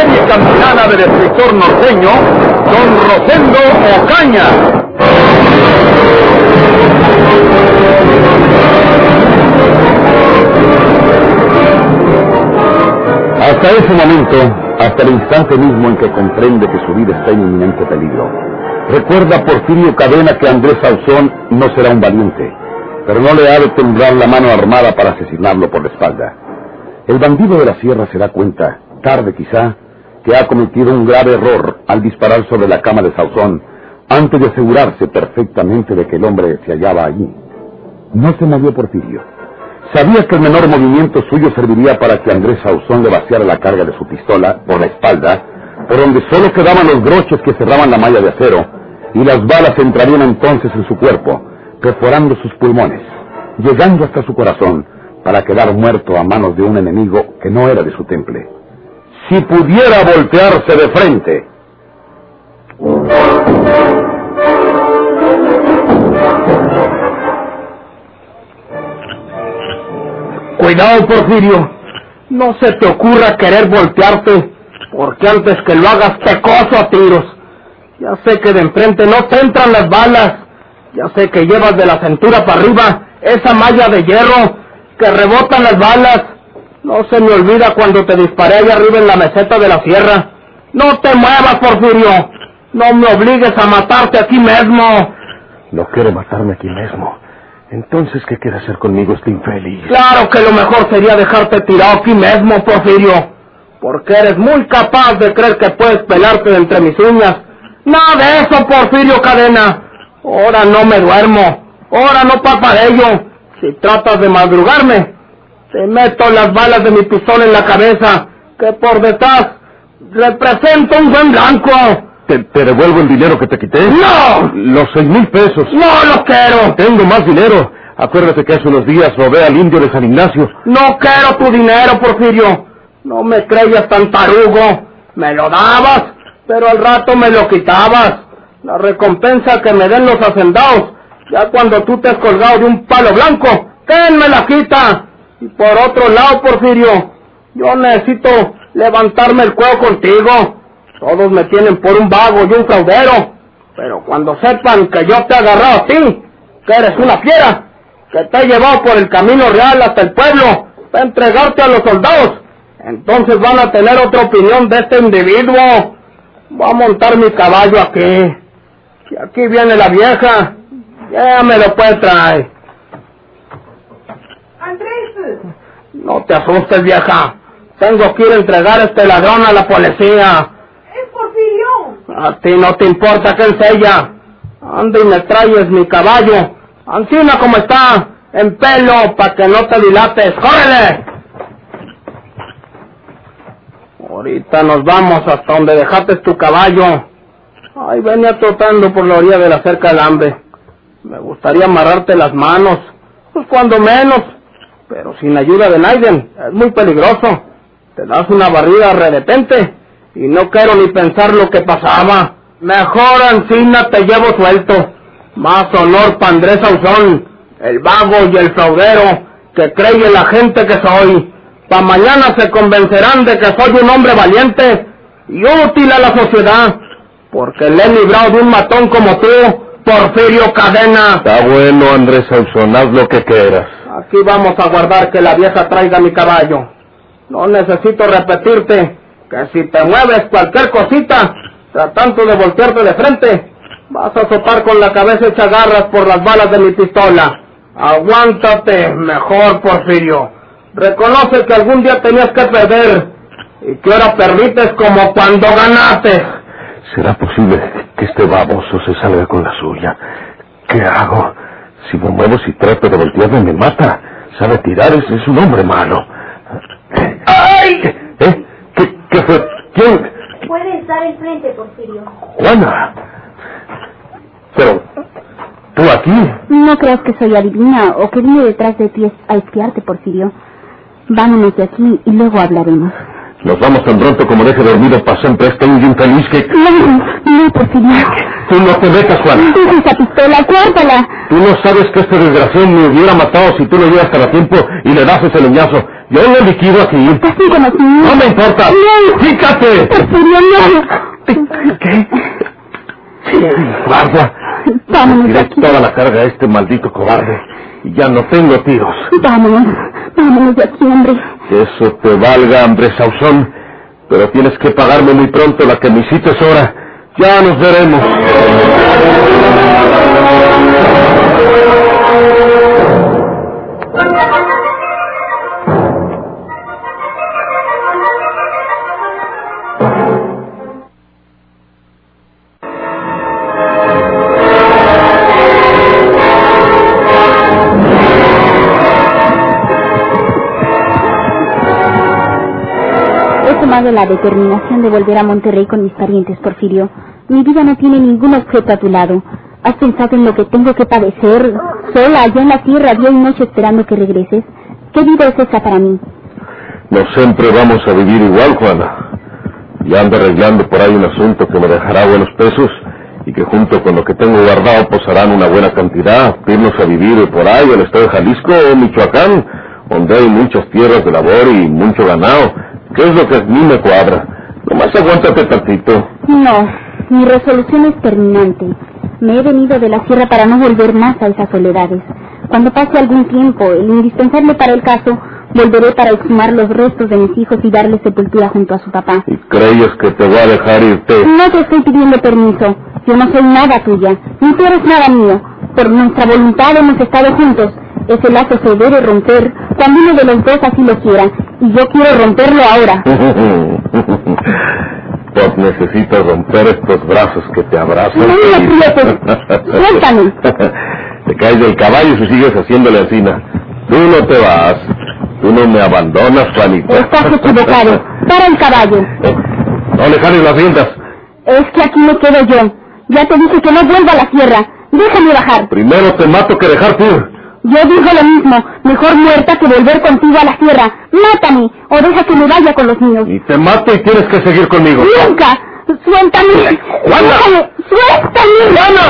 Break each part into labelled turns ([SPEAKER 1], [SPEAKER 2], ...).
[SPEAKER 1] serie campilana del escritor norteño, Don Rosendo Ocaña. Hasta ese momento, hasta el instante mismo en que comprende que su vida está en inminente peligro, recuerda Porfirio Cadena que Andrés Sauzón no será un valiente, pero no le ha de temblar la mano armada para asesinarlo por la espalda. El bandido de la sierra se da cuenta, tarde quizá, que ha cometido un grave error al disparar sobre la cama de Sauzón antes de asegurarse perfectamente de que el hombre se hallaba allí. No se movió Porfirio. Sabía que el menor movimiento suyo serviría para que Andrés Sauzón le vaciara la carga de su pistola por la espalda, por donde solo quedaban los broches que cerraban la malla de acero, y las balas entrarían entonces en su cuerpo, perforando sus pulmones, llegando hasta su corazón, para quedar muerto a manos de un enemigo que no era de su temple. Si pudiera voltearse de frente.
[SPEAKER 2] Cuidado, Porfirio. No se te ocurra querer voltearte, porque antes que lo hagas te coso a tiros. Ya sé que de enfrente no te entran las balas. Ya sé que llevas de la cintura para arriba esa malla de hierro que rebotan las balas. No se me olvida cuando te disparé allá arriba en la meseta de la sierra. No te muevas, Porfirio. No me obligues a matarte aquí mismo.
[SPEAKER 3] No quiere matarme aquí mismo. Entonces, ¿qué quiere hacer conmigo este infeliz?
[SPEAKER 2] Claro que lo mejor sería dejarte tirado aquí mismo, Porfirio. Porque eres muy capaz de creer que puedes pelarte de entre mis uñas. Nada de eso, Porfirio Cadena. Ahora no me duermo. Ahora no ello. Si tratas de madrugarme, te meto las balas de mi pistola en la cabeza, que por detrás representa un buen blanco.
[SPEAKER 3] ¿Te, te devuelvo el dinero que te quité?
[SPEAKER 2] ¡No!
[SPEAKER 3] Los seis mil pesos.
[SPEAKER 2] ¡No lo quiero!
[SPEAKER 3] Tengo más dinero. Acuérdate que hace unos días robé al indio de San Ignacio.
[SPEAKER 2] No quiero tu dinero, Porfirio. No me creías tan tarugo. Me lo dabas, pero al rato me lo quitabas. La recompensa que me den los hacendados, ya cuando tú te has colgado de un palo blanco, ¿quién me la quita? Y por otro lado, Porfirio, yo necesito levantarme el cuello contigo. Todos me tienen por un vago y un fraudero. Pero cuando sepan que yo te he agarrado a ti, que eres una fiera, que te he llevado por el camino real hasta el pueblo para entregarte a los soldados, entonces van a tener otra opinión de este individuo. Voy a montar mi caballo aquí. Y aquí viene la vieja. Ya me lo puede traer.
[SPEAKER 4] Andrés,
[SPEAKER 2] No te asustes, vieja. Tengo que ir a entregar a este ladrón a la policía.
[SPEAKER 4] es Porfirio.
[SPEAKER 2] A ti no te importa que es ella. Anda y me traes mi caballo. Ancina como está, en pelo, para que no te dilates. ¡Córrele! Ahorita nos vamos hasta donde dejaste tu caballo. Ay, venía trotando por la orilla de la cerca del hambre. Me gustaría amarrarte las manos, pues cuando menos, pero sin ayuda de Naiden, es muy peligroso. Te das una barrida de y no quiero ni pensar lo que pasaba. Mejor Ancina te llevo suelto. Más honor para Andrés Ausón, el vago y el fraudero que cree la gente que soy. Pa' mañana se convencerán de que soy un hombre valiente y útil a la sociedad, porque le he librado de un matón como tú, Porfirio Cadena.
[SPEAKER 3] Está bueno, Andrés Sauzón, haz lo que quieras.
[SPEAKER 2] Aquí vamos a guardar que la vieja traiga mi caballo. No necesito repetirte que si te mueves cualquier cosita, tratando de voltearte de frente, vas a sopar con la cabeza hecha garras por las balas de mi pistola. Aguántate mejor, Porfirio. Reconoce que algún día tenías que perder y que ahora permites como cuando ganaste.
[SPEAKER 3] ¿Será posible que este baboso se salga con la suya? ¿Qué hago? Si me muevo si trato de voltearme me mata. Sabe tirar, es, es un hombre malo.
[SPEAKER 2] ¡Ay!
[SPEAKER 3] ¿Eh? ¿Qué, qué fue? ¿Quién?
[SPEAKER 4] Puede estar enfrente, Porfirio.
[SPEAKER 3] Juana. Pero, ¿tú aquí?
[SPEAKER 5] No creas que soy adivina o que vine detrás de ti a espiarte, Porfirio. Vámonos de aquí y luego hablaremos.
[SPEAKER 3] Nos vamos tan pronto como deje dormido para siempre este indio infeliz que...
[SPEAKER 5] No, no, Porfirio.
[SPEAKER 3] Tú no te metas, Juan.
[SPEAKER 5] Deja esa pistola, cuártala.
[SPEAKER 3] Tú no sabes que este desgraciado me hubiera matado si tú lo llevas a tiempo y le das ese leñazo. Yo lo liquido aquí.
[SPEAKER 5] Así como no.
[SPEAKER 3] Me importa.
[SPEAKER 5] No.
[SPEAKER 3] ¡Fíjate!
[SPEAKER 5] Porfirio, no.
[SPEAKER 3] ¿Qué? Guarda.
[SPEAKER 5] Vámonos
[SPEAKER 3] Tiré toda la carga a este maldito cobarde. Y ya no tengo tiros.
[SPEAKER 5] Vámonos. Vámonos de aquí, hombre.
[SPEAKER 3] Que eso te valga, hombre Sauzón. Pero tienes que pagarme muy pronto la que me hiciste ahora. Ya nos veremos.
[SPEAKER 5] Tomado la determinación de volver a Monterrey con mis parientes, Porfirio. Mi vida no tiene ningún objeto a tu lado. ¿Has pensado en lo que tengo que padecer sola allá en la tierra día y noche esperando que regreses? ¿Qué vida es esa para mí?
[SPEAKER 3] No siempre vamos a vivir igual, Juana. Ya ando arreglando por ahí un asunto que me dejará buenos pesos y que junto con lo que tengo guardado harán una buena cantidad. Irnos a vivir por ahí al estado de Jalisco o Michoacán, donde hay muchas tierras de labor y mucho ganado. ¿Qué es lo que a mí me cuadra? Nomás aguántate tantito.
[SPEAKER 5] No, mi resolución es terminante. Me he venido de la sierra para no volver más a esas soledades. Cuando pase algún tiempo, el indispensable para el caso, volveré para exhumar los restos de mis hijos y darles sepultura junto a su papá.
[SPEAKER 3] ¿Y crees que te voy a dejar irte?
[SPEAKER 5] No te estoy pidiendo permiso. Yo no soy nada tuya, ni tú eres nada mío. Por nuestra voluntad hemos estado juntos. Ese lazo se debe romper cuando uno de los dos así lo quiera. Y yo quiero romperlo ahora.
[SPEAKER 3] Pues necesitas romper estos brazos que te abrazan.
[SPEAKER 5] No me aprietes. Suéltame.
[SPEAKER 3] Te caes del caballo y sigues haciéndole asina. Tú no te vas. Tú no me abandonas, Juanita.
[SPEAKER 5] Estás equivocado. Para el caballo.
[SPEAKER 3] No le jales las riendas.
[SPEAKER 5] Es que aquí me quedo yo. Ya te dije que no vuelva a la tierra. Déjame bajar.
[SPEAKER 3] Primero te mato que dejarte ir.
[SPEAKER 5] Yo digo lo mismo. Mejor muerta que volver contigo a la tierra. Mátame o deja que me vaya con los niños.
[SPEAKER 3] Y te mato y tienes que seguir conmigo.
[SPEAKER 5] ¡Nunca! ¡Suéltame!
[SPEAKER 3] ¡Juana!
[SPEAKER 5] ¡Déjame! ¡Suéltame!
[SPEAKER 3] ¡Juana!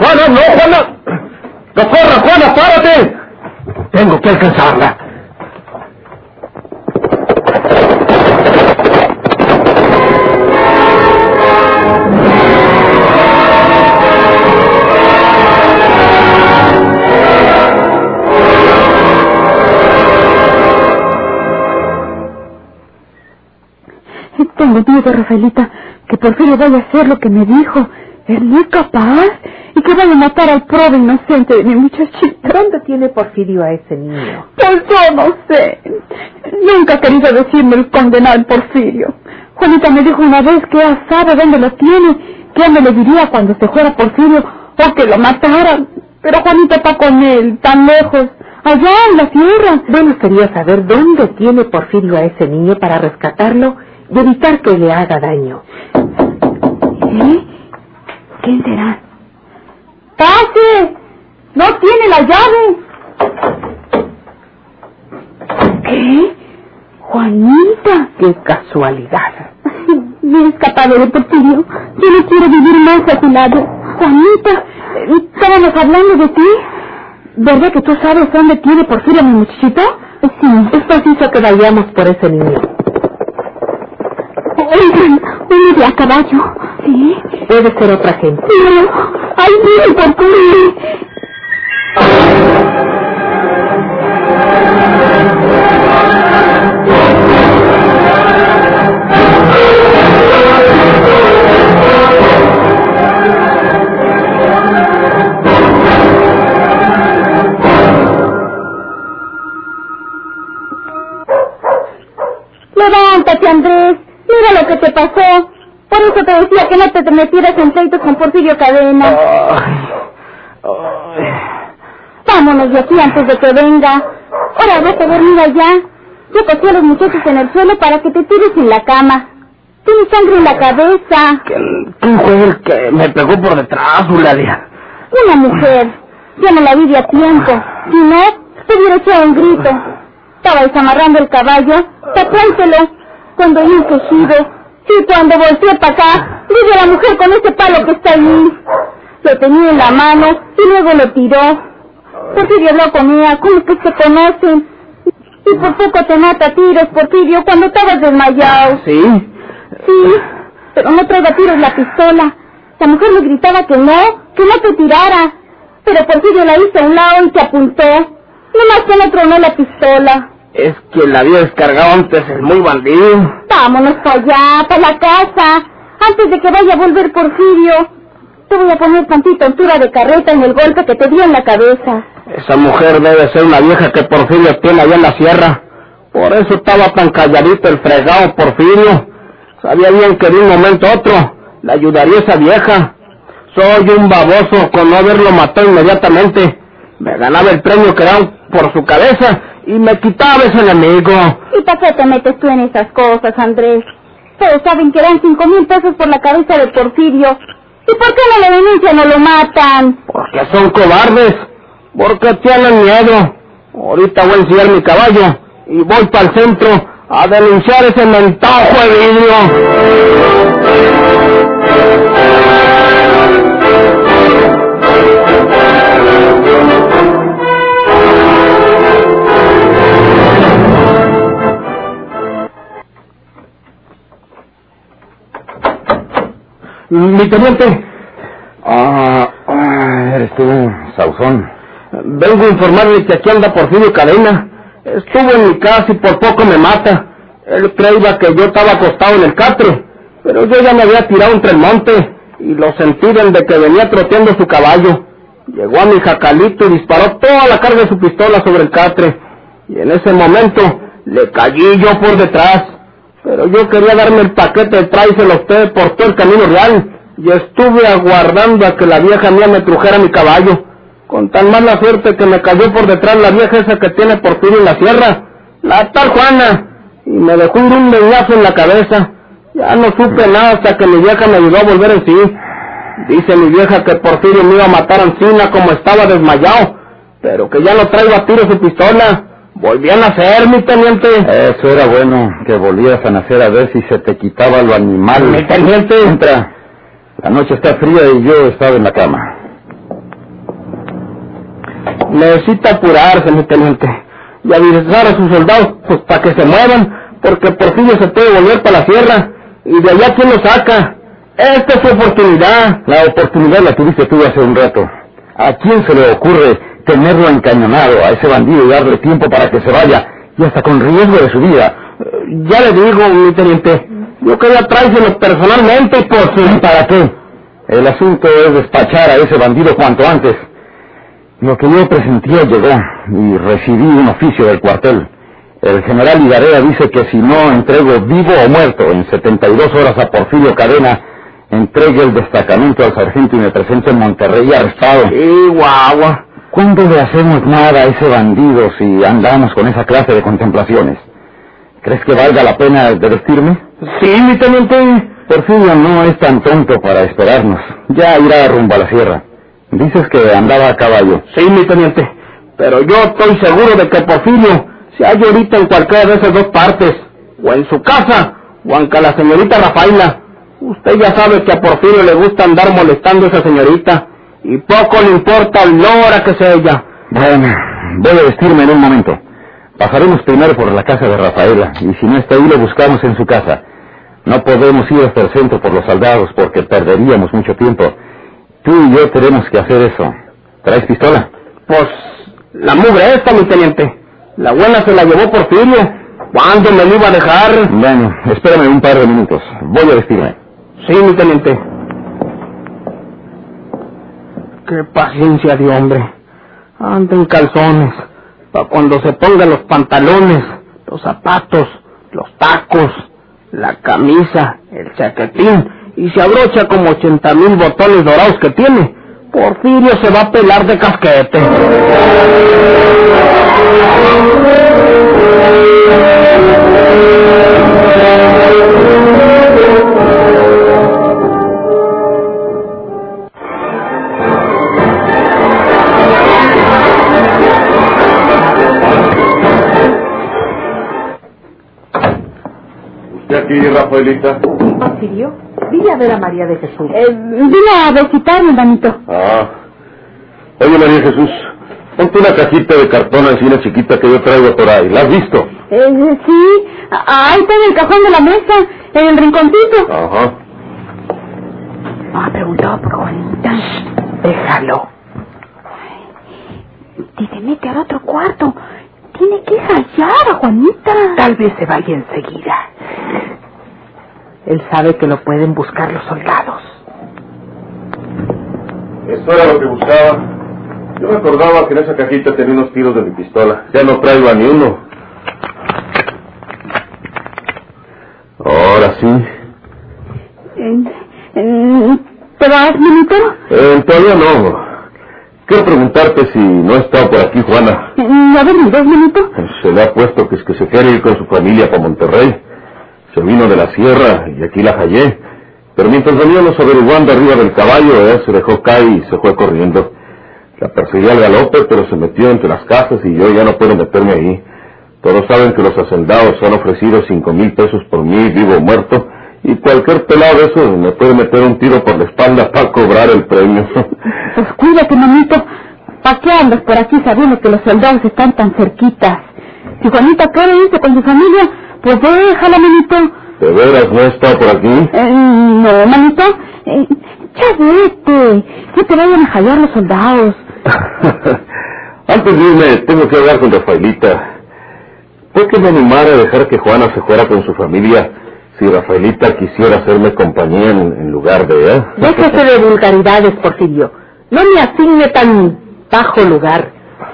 [SPEAKER 3] ¡Juana, no, Juana! ¡No corras, Juana, párate! Tengo que alcanzarla.
[SPEAKER 5] Tengo miedo, Rafaelita, que Porfirio vaya a hacer lo que me dijo. Es muy capaz y que vaya a matar al pobre inocente de mi muchachita.
[SPEAKER 4] ¿Dónde tiene Porfirio a ese niño?
[SPEAKER 5] Pues yo no sé. Nunca ha querido decirme el condenado Porfirio. Juanita me dijo una vez que ya sabe dónde lo tiene, que me lo diría cuando se fuera Porfirio o que lo mataran. Pero Juanita está con él, tan lejos, allá en la tierra.
[SPEAKER 4] Bueno, sería saber dónde tiene Porfirio a ese niño para rescatarlo y evitar que le haga daño.
[SPEAKER 5] ¿Eh? ¿Quién será? ¡Pase! ¡No tiene la llave! ¿Qué? Juanita.
[SPEAKER 4] ¡Qué casualidad!
[SPEAKER 5] Me he escapado de Porfirio. Yo no quiero vivir más a tu lado. Juanita, estábamos hablando de ti. ¿Verdad que tú sabes dónde tiene Porfirio mi muchachito? Sí.
[SPEAKER 4] Es preciso que vayamos por ese niño.
[SPEAKER 5] Oigan, uno de a caballo. ¿Sí?
[SPEAKER 4] Puede ser otra gente.
[SPEAKER 5] No, ¡Ay, miren, Porfirio! Levántate, que pasó. Por eso te decía que no te metieras en pleitos con Porfirio Cadena. Vámonos de aquí antes de que venga. Ahora vas a dormir allá. Yo cosí a los muchachos en el suelo para que te tires en la cama. Tiene sangre en la cabeza.
[SPEAKER 2] ¿Quién fue el que me pegó por detrás, Eulalia?
[SPEAKER 5] Una mujer. Ya no la vi de a tiempo. Si no, te hubiera echado un grito. Estaba desamarrando el caballo. Tapánselo. Cuando oí un quejido. Y cuando volteé para acá, vi a la mujer con ese palo que está ahí. Lo tenía en la mano y luego lo tiró. Porfirio habló con ella, como que se conocen. Y por poco te mata tiros, Porfirio, cuando estabas desmayado.
[SPEAKER 2] ¿Sí?
[SPEAKER 5] Sí, pero no traiga tiros la pistola. La mujer le gritaba que no, que no te tirara. Pero Porfirio la hizo a un lado y te apuntó. Nomás que no tronó la pistola.
[SPEAKER 2] Es que la había descargado antes el muy bandido.
[SPEAKER 5] Vámonos para allá, para la casa. Antes de que vaya a volver Porfirio. Te voy a poner tantita altura de carreta en el golpe que te dio en la cabeza.
[SPEAKER 2] Esa mujer debe ser una vieja que Porfirio tiene allá en la sierra. Por eso estaba tan calladito el fregado Porfirio. Sabía bien que de un momento a otro le ayudaría esa vieja. Soy un baboso con no haberlo matado inmediatamente. Me ganaba el premio que daban por su cabeza y me quitaba ese enemigo.
[SPEAKER 5] ¿Y para qué te metes tú en esas cosas, Andrés? Todos saben que dan cinco mil pesos por la cabeza de Porfirio. ¿Y por qué no lo denuncian o lo matan?
[SPEAKER 2] Porque son cobardes. Porque tienen miedo. Ahorita voy a enseñar mi caballo y voy para el centro a denunciar ese mentajo de vidrio. Mi teniente,
[SPEAKER 1] Ah, ah, eres tú, Sauzón.
[SPEAKER 2] vengo a informarle que aquí anda Porfirio Cadena. Estuvo en mi casa y por poco me mata. Él creía que yo estaba acostado en el catre, pero yo ya me había tirado entre el monte y lo sentí desde que venía troteando su caballo. Llegó a mi jacalito y disparó toda la carga de su pistola sobre el catre. Y en ese momento le caí yo por detrás. Pero yo quería darme el paquete de tráiselo a usted por todo el camino real. Y estuve aguardando a que la vieja mía me trujera mi caballo. Con tan mala suerte que me cayó por detrás la vieja esa que tiene Porfirio en la sierra. La tal Juana. Y me dejó un leñazo en la cabeza. Ya no supe nada hasta que mi vieja me ayudó a volver en sí. Dice mi vieja que Porfirio me iba a matar a Encina como estaba desmayado. Pero que ya no traigo a tiro su pistola. Volví a nacer, mi teniente.
[SPEAKER 1] Eso era bueno, que volvieras a nacer a ver si se te quitaba lo animal.
[SPEAKER 2] Mi teniente.
[SPEAKER 1] Entra. La noche está fría y yo estaba en la cama.
[SPEAKER 2] Necesita apurarse, mi teniente. Y avisar a sus soldados, pues para que se muevan, porque Porfirio se puede volver para la sierra. Y de allá, ¿quién lo saca? Esta es su oportunidad.
[SPEAKER 1] La oportunidad la tuviste tú hace un rato. ¿A quién se le ocurre tenerlo encañonado a ese bandido y darle tiempo para que se vaya, y hasta con riesgo de su vida?
[SPEAKER 2] Eh, Ya le digo, mi teniente, yo quería traérselo personalmente y por
[SPEAKER 1] ¿Y para qué? El asunto es despachar a ese bandido cuanto antes. Lo que yo presentía llegó y recibí un oficio del cuartel. El general Hidarea dice que si no entrego vivo o muerto en 72 horas a Porfirio Cadena, entregue el destacamento al sargento y me presente en Monterrey arrestado.
[SPEAKER 2] Sí, guagua.
[SPEAKER 1] ¿Cuándo le hacemos nada a ese bandido si andamos con esa clase de contemplaciones? ¿Crees que valga la pena de vestirme?
[SPEAKER 2] Sí, mi teniente.
[SPEAKER 1] Porfirio no es tan tonto para esperarnos. Ya irá rumbo a la sierra. Dices que andaba a caballo.
[SPEAKER 2] Sí, mi teniente. Pero yo estoy seguro de que Porfirio se halla ahorita en cualquiera de esas dos partes. O en su casa, o aunque la señorita Rafaela. Usted ya sabe que a Porfirio le gusta andar molestando a esa señorita. Y poco le importa la hora que sea ella.
[SPEAKER 1] Bueno, voy a vestirme en un momento. Bajaremos primero por la casa de Rafaela, y si no está ahí, lo buscamos en su casa. No podemos ir hasta el centro por los soldados porque perderíamos mucho tiempo. Tú y yo tenemos que hacer eso. ¿Traes pistola?
[SPEAKER 2] Pues la mugre esta, mi teniente. La buena se la llevó Porfirio. ¿Cuándo me lo iba a dejar?
[SPEAKER 1] Bueno, espérame un par de minutos. Voy a vestirme.
[SPEAKER 2] Sí, mi teniente. Qué paciencia de hombre. Anda en calzones. Para cuando se ponga los pantalones, los zapatos, los tacos, la camisa, el chaquetín y se abrocha como ochenta mil botones dorados que tiene. Porfirio se va a pelar de casquete.
[SPEAKER 3] Aquí, Rafaelita?
[SPEAKER 4] Porfirio, vine a ver a María de Jesús.
[SPEAKER 5] Eh, vine a visitarme, manito.
[SPEAKER 3] Ah. Oye, María Jesús, ponte una cajita de cartón así, una chiquita que yo traigo por ahí. ¿La has visto?
[SPEAKER 5] Eh, sí, ahí está en el cajón de la mesa, en el rinconcito.
[SPEAKER 3] Ajá.
[SPEAKER 4] Ah, preguntaba por Juanita. Déjalo.
[SPEAKER 5] Si se mete al otro cuarto, tiene que callar a Juanita.
[SPEAKER 4] Tal vez se vaya enseguida. Él sabe que lo pueden buscar los soldados.
[SPEAKER 3] Eso era lo que buscaba. Yo me acordaba que en esa cajita tenía unos tiros de mi pistola. Ya no traigo a ni uno. Ahora sí.
[SPEAKER 5] ¿Te vas, manito?
[SPEAKER 3] Eh, todavía no. Quiero preguntarte si no ha estado por aquí Juana.
[SPEAKER 5] Eh, a ver, ¿me ves, manito?
[SPEAKER 3] Se le ha puesto que es que se quiere ir con su familia para Monterrey. Se vino de la sierra y aquí la hallé. Pero mientras veníamos averiguando arriba del caballo, ella se dejó caer y se fue corriendo. La perseguí al galope, pero se metió entre las casas y yo ya no puedo meterme ahí. Todos saben que los hacendados han ofrecido cinco mil pesos por mí, vivo o muerto, y cualquier pelado de esos me puede meter un tiro por la espalda para cobrar el premio.
[SPEAKER 5] Pues cuídate, manito. ¿Para qué andas por aquí sabiendo que los soldados están tan cerquitas? Si Juanita quiere irse con su familia, pues déjala, manito.
[SPEAKER 3] ¿De veras no estado por aquí?
[SPEAKER 5] Eh, no, manito. Eh, ya vete. Que te vayan a hallar los soldados.
[SPEAKER 3] Antes de irme, tengo que hablar con Rafaelita. ¿Por qué me animara a dejar que Juana se fuera con su familia si Rafaelita quisiera hacerme compañía en, en lugar de ella?
[SPEAKER 4] Déjese de vulgaridades, Porfirio. No me asigne tan bajo lugar.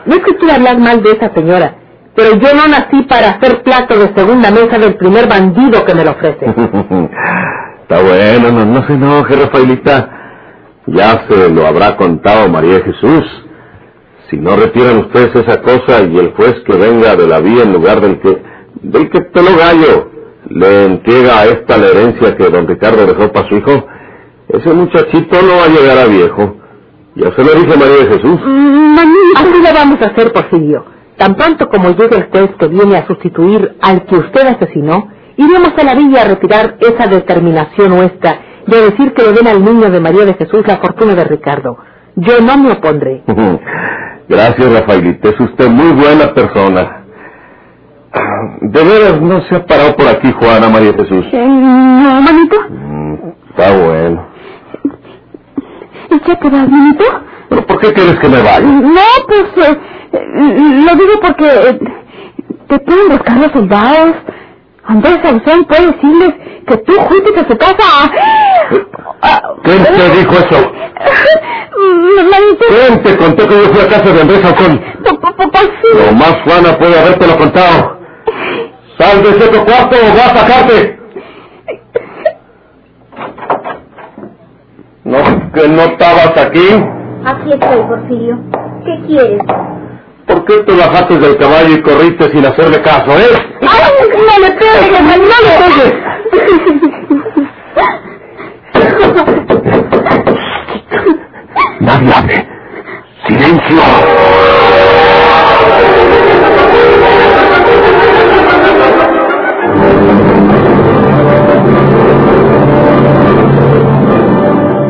[SPEAKER 4] No es que quiera hablar mal de esa señora, pero yo no nací para hacer plato de segunda mesa del primer bandido que me lo ofrece.
[SPEAKER 3] Está bueno, no, no se enoje, Rafaelita. Ya se lo habrá contado María Jesús. Si no retiran ustedes esa cosa y el juez que venga de la vía en lugar del que, del que peló gallo, le entrega a esta la herencia que don Ricardo dejó para su hijo, ese muchachito no va a llegar a viejo. Ya se lo dije María Jesús.
[SPEAKER 5] Mm.
[SPEAKER 4] Así lo vamos a hacer, Porfirio. Tan pronto como llegue el juez que viene a sustituir al que usted asesinó, iremos a la villa a retirar esa determinación nuestra y a decir que le den al niño de María de Jesús la fortuna de Ricardo. Yo no me opondré.
[SPEAKER 3] Gracias, Rafaelita. Es usted muy buena persona. De veras no se ha parado por aquí, Juana María Jesús.
[SPEAKER 5] Eh, no, manito.
[SPEAKER 3] Mm, está bueno.
[SPEAKER 5] ¿Y qué te vas, manito?
[SPEAKER 3] ¿Pero por qué quieres que me vaya?
[SPEAKER 5] No, pues eh, eh, lo digo porque eh, te pueden buscar los soldados. Andrés Sauzón puede decirles que tú fuiste a su casa. a-
[SPEAKER 3] ¿Quién te dijo eso? ¿Quién te contó que yo fui a casa de Andrés
[SPEAKER 5] sí.
[SPEAKER 3] Lo más Juana puede habértelo contado. Sal de ese tu cuarto o voy a sacarte. No, que no estabas aquí.
[SPEAKER 6] Aquí estoy, Porfirio. ¿Qué quieres?
[SPEAKER 3] ¿Por qué te bajaste del caballo y corriste sin hacerle caso, eh?
[SPEAKER 5] ¡Ay, no le pegues, no le pegues!
[SPEAKER 3] Nadie hable. Silencio.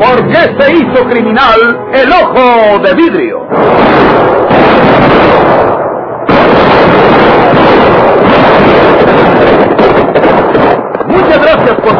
[SPEAKER 1] ¿Por qué se hizo criminal el ojo de vidrio? Muchas gracias por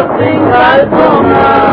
[SPEAKER 7] seguros sin calzonados.